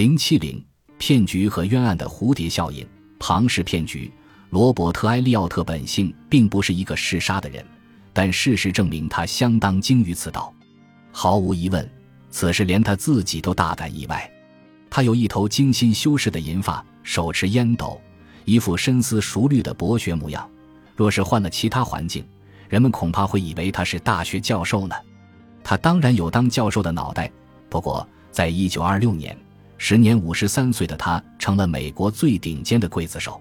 零七零骗局和冤案的蝴蝶效应，庞氏骗局。罗伯特·埃利奥特本性并不是一个嗜杀的人，但事实证明他相当精于此道。毫无疑问，此事连他自己都大感意外。他有一头精心修饰的银发，手持烟斗，一副深思熟虑的博学模样。若是换了其他环境，人们恐怕会以为他是大学教授呢。他当然有当教授的脑袋，不过在一九二六年，时年五十三岁的他成了美国最顶尖的刽子手。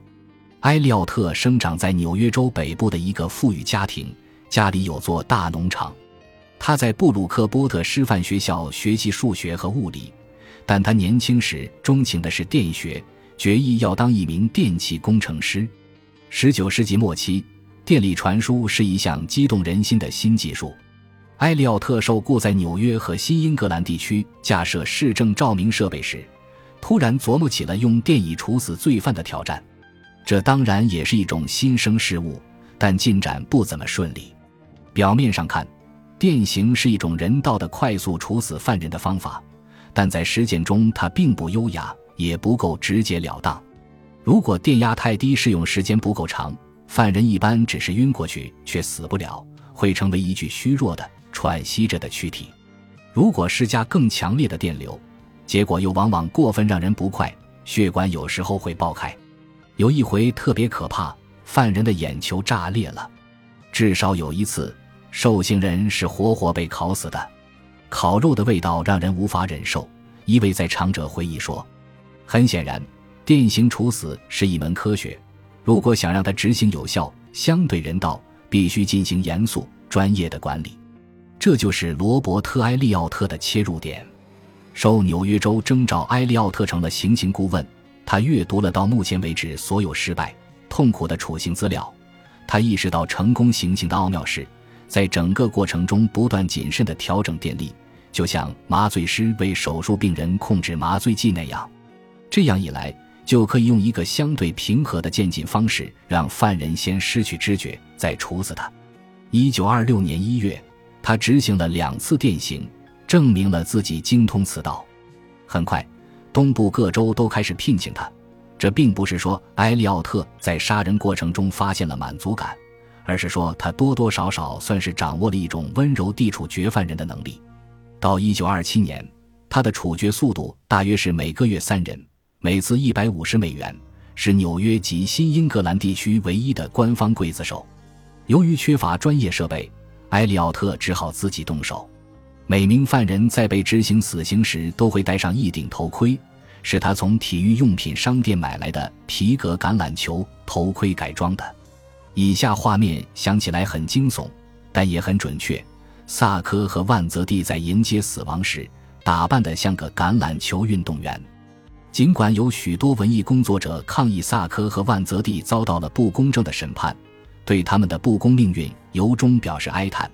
埃利奥特生长在纽约州北部的一个富裕家庭，家里有座大农场。他在布鲁克波特师范学校学习数学和物理，但他年轻时钟情的是电学，决意要当一名电气工程师。十九世纪末期，电力传输是一项激动人心的新技术。埃利奥特受雇在纽约和新英格兰地区架设市政照明设备时，突然琢磨起了用电椅处死罪犯的挑战。这当然也是一种新生事物，但进展不怎么顺利。表面上看，电刑是一种人道的快速处死犯人的方法，但在实践中它并不优雅，也不够直截了当。如果电压太低，适用时间不够长，犯人一般只是晕过去，却死不了，会成为一具虚弱的、喘息着的躯体。如果施加更强烈的电流，结果又往往过分让人不快，血管有时候会爆开。有一回特别可怕，犯人的眼球炸裂了。至少有一次，受刑人是活活被烤死的。烤肉的味道让人无法忍受。一位在场者回忆说：“很显然，电刑处死是一门科学。如果想让它执行有效、相对人道，必须进行严肃、专业的管理。这就是罗伯特·埃利奥特的切入点。受纽约州征召，埃利奥特成了行刑顾问。”他阅读了到目前为止所有失败、痛苦的处刑资料，他意识到成功行刑的奥妙是，在整个过程中不断谨慎地调整电力，就像麻醉师为手术病人控制麻醉剂那样。这样一来，就可以用一个相对平和的渐进方式，让犯人先失去知觉，再处死他。一九二六年一月，他执行了两次电刑，证明了自己精通此道。很快。东部各州都开始聘请他，这并不是说埃利奥特在杀人过程中发现了满足感，而是说他多多少少算是掌握了一种温柔地处决犯人的能力。到1927年，他的处决速度大约是每个月三人，每次150美元，是纽约及新英格兰地区唯一的官方刽子手。由于缺乏专业设备，埃利奥特只好自己动手。每名犯人在被执行死刑时都会戴上一顶头盔，是他从体育用品商店买来的皮革橄榄球头盔改装的。以下画面想起来很惊悚，但也很准确。萨科和万泽蒂在迎接死亡时，打扮得像个橄榄球运动员。尽管有许多文艺工作者抗议萨科和万泽蒂遭到了不公正的审判，对他们的不公命运由衷表示哀叹。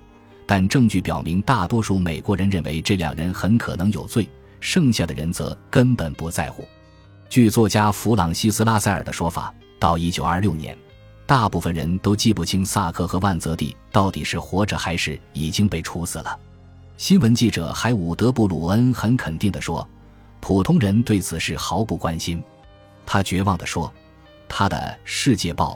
但证据表明，大多数美国人认为这两人很可能有罪，剩下的人则根本不在乎。据作家弗朗西斯·拉塞尔的说法，到1926年，大部分人都记不清萨克和万泽蒂到底是活着还是已经被处死了。新闻记者海伍德·布鲁恩很肯定地说：“普通人对此事毫不关心。”他绝望地说：“他的《世界报》。”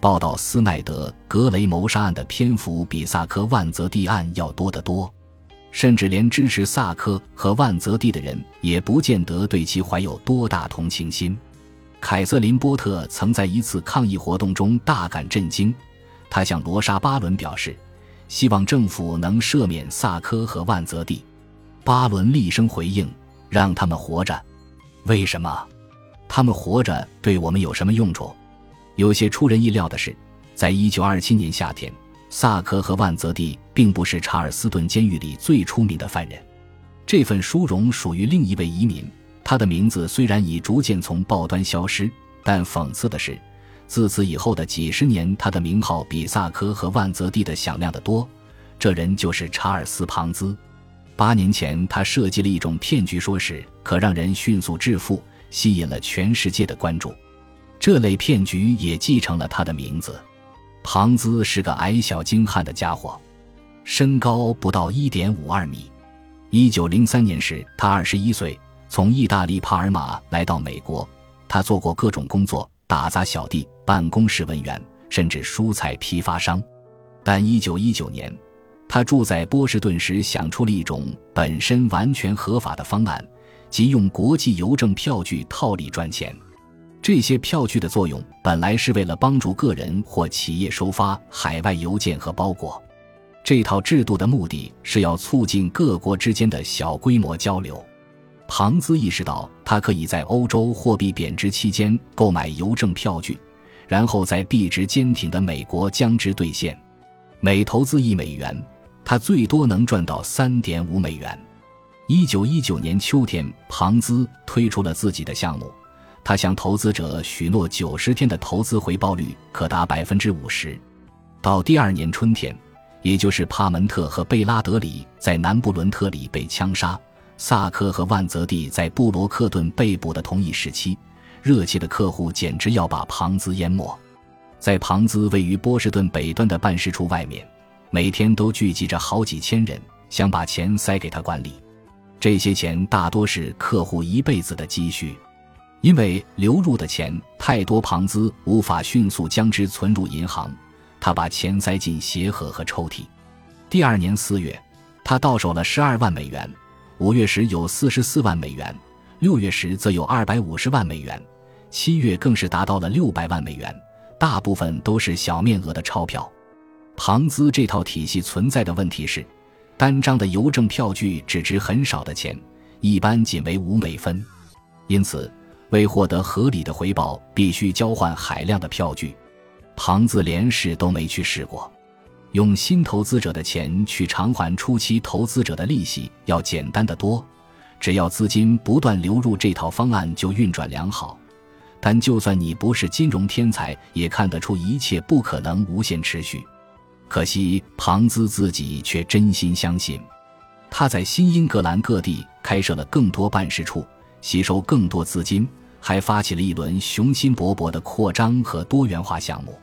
报道斯奈德格雷谋杀案的篇幅比萨科万泽蒂案要多得多，甚至连支持萨科和万泽蒂的人也不见得对其怀有多大同情心。凯瑟琳·波特曾在一次抗议活动中大感震惊，他向罗莎·巴伦表示，希望政府能赦免萨科和万泽蒂。巴伦厉声回应：“让他们活着，为什么？他们活着对我们有什么用处？”有些出人意料的是，在一九二七年夏天，萨克和万泽蒂并不是查尔斯顿监狱里最出名的犯人。这份殊荣属于另一位移民，他的名字虽然已逐渐从报端消失，但讽刺的是，自此以后的几十年，他的名号比萨科和万泽蒂的响亮得多。这人就是查尔斯·庞兹。八年前，他设计了一种骗局，说是可让人迅速致富，吸引了全世界的关注。这类骗局也继承了他的名字。庞兹是个矮小精悍的家伙，身高不到一点五二米。一九零三年时，他二十一岁，从意大利帕尔马来到美国，他做过各种工作：打杂小弟、办公室文员，甚至蔬菜批发商。但1919年，他住在波士顿时，想出了一种本身完全合法的方案，即用国际邮政票据套利赚钱。这些票据的作用本来是为了帮助个人或企业收发海外邮件和包裹。这套制度的目的是要促进各国之间的小规模交流。庞兹意识到，他可以在欧洲货币贬值期间购买邮政票据，然后在币值坚挺的美国将之兑现。每投资一美元，他最多能赚到三点五美元。一九一九年秋天，庞兹推出了自己的项目。他向投资者许诺九十天的投资回报率可达百分之五十。到第二年春天，也就是帕门特和贝拉德里在南布伦特里被枪杀，萨科和万泽蒂在布罗克顿被捕的同一时期，热切的客户简直要把庞兹淹没。在庞兹位于波士顿北端的办事处外面，每天都聚集着好几千人，想把钱塞给他管理。这些钱大多是客户一辈子的积蓄。因为流入的钱太多，庞兹无法迅速将之存入银行，他把钱塞进鞋盒和抽屉。第二年四月，他到手了十二万美元；五月时有四十四万美元，六月时则有二百五十万美元，七月更是达到了六百万美元，大部分都是小面额的钞票。庞兹这套体系存在的问题是，单张的邮政票据只值很少的钱，一般仅为五美分，因此。为获得合理的回报，必须交换海量的票据。庞子连试都没去试过，用新投资者的钱去偿还初期投资者的利息要简单的多。只要资金不断流入，这套方案就运转良好。但就算你不是金融天才，也看得出一切不可能无限持续。可惜庞兹自己却真心相信。他在新英格兰各地开设了更多办事处，吸收更多资金。还发起了一轮雄心勃勃的扩张和多元化项目。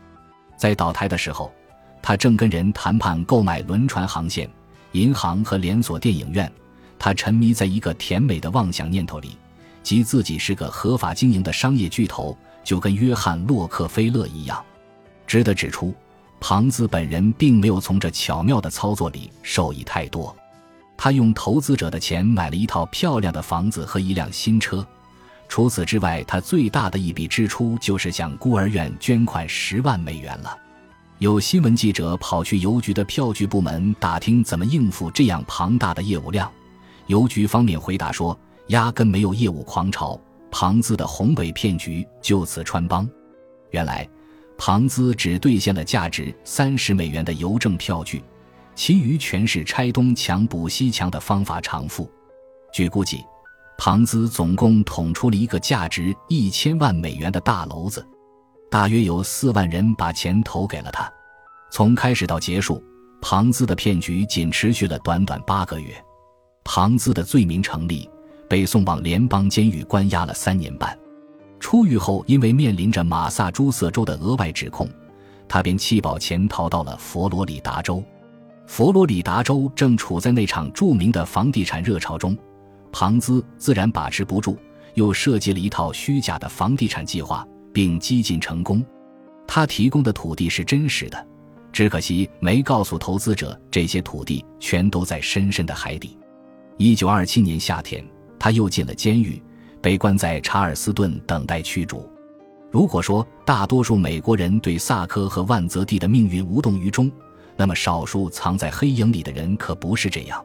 在倒台的时候，他正跟人谈判购买轮船航线、银行和连锁电影院。他沉迷在一个甜美的妄想念头里，即自己是个合法经营的商业巨头，就跟约翰·洛克菲勒一样。值得指出，庞兹本人并没有从这巧妙的操作里受益太多。他用投资者的钱买了一套漂亮的房子和一辆新车。除此之外，他最大的一笔支出就是向孤儿院捐款十万美元了。有新闻记者跑去邮局的票据部门打听怎么应付这样庞大的业务量，邮局方面回答说，压根没有业务狂潮，庞兹的宏伟骗局就此穿帮。原来，庞兹只兑现了价值三十美元的邮政票据，其余全是拆东墙补西墙的方法偿付。据估计。庞兹总共捅出了一个价值一千万美元的大篓子，大约有四万人把钱投给了他。从开始到结束，庞兹的骗局仅持续了短短八个月。庞兹的罪名成立，被送往联邦监狱关押了三年半。出狱后，因为面临着马萨诸塞州的额外指控，他便弃保潜逃到了佛罗里达州。佛罗里达州正处在那场著名的房地产热潮中。庞兹自然把持不住，又设计了一套虚假的房地产计划，并几近成功。他提供的土地是真实的，只可惜没告诉投资者这些土地全都在深深的海底。一九二七年夏天，他又进了监狱，被关在查尔斯顿等待驱逐。如果说大多数美国人对萨科和万泽蒂的命运无动于衷，那么少数藏在黑影里的人可不是这样。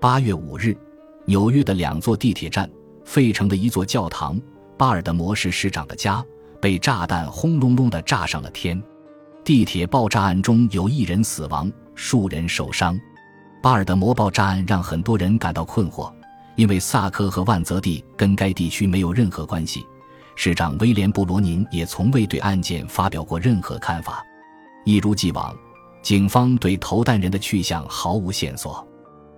八月五日。纽约的两座地铁站、费城的一座教堂、巴尔的摩市市长的家被炸弹轰隆隆地炸上了天。地铁爆炸案中有一人死亡，数人受伤。巴尔的摩爆炸案让很多人感到困惑，因为萨科和万泽蒂跟该地区没有任何关系。市长威廉·布罗宁也从未对案件发表过任何看法。一如既往，警方对投弹人的去向毫无线索。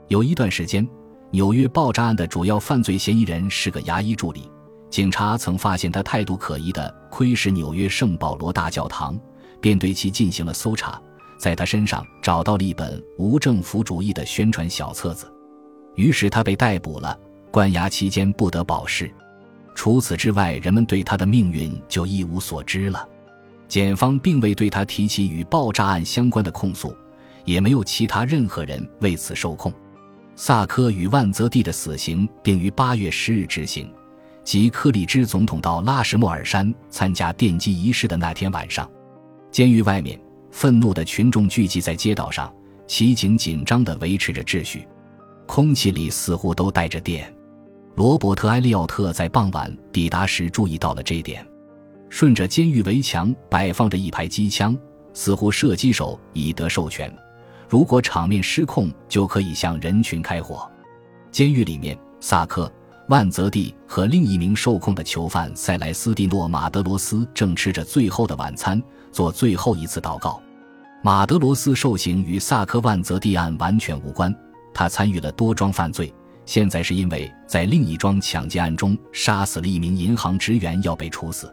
有一段时间。纽约爆炸案的主要犯罪嫌疑人是个牙医助理。警察曾发现他态度可疑的窥视纽约圣保罗大教堂，便对其进行了搜查，在他身上找到了一本无政府主义的宣传小册子。于是他被逮捕了。关押期间不得保释。除此之外，人们对他的命运就一无所知了。检方并未对他提起与爆炸案相关的控诉，也没有其他任何人为此受控。萨科与万泽蒂的死刑定于八月十日执行，即克里兹总统到拉什莫尔山参加奠基仪式的那天晚上。监狱外面，愤怒的群众聚集在街道上，骑警紧张地维持着秩序，空气里似乎都带着电。罗伯特·埃利奥特在傍晚抵达时注意到了这一点。顺着监狱围墙摆放着一排机枪，似乎射击手已得授权，如果场面失控，就可以向人群开火。监狱里面，萨克、万泽蒂和另一名受控的囚犯塞莱斯蒂诺·马德罗斯正吃着最后的晚餐，做最后一次祷告。马德罗斯受刑与萨克万泽蒂案完全无关，他参与了多桩犯罪。现在是因为在另一桩抢劫案中杀死了一名银行职员，要被处死。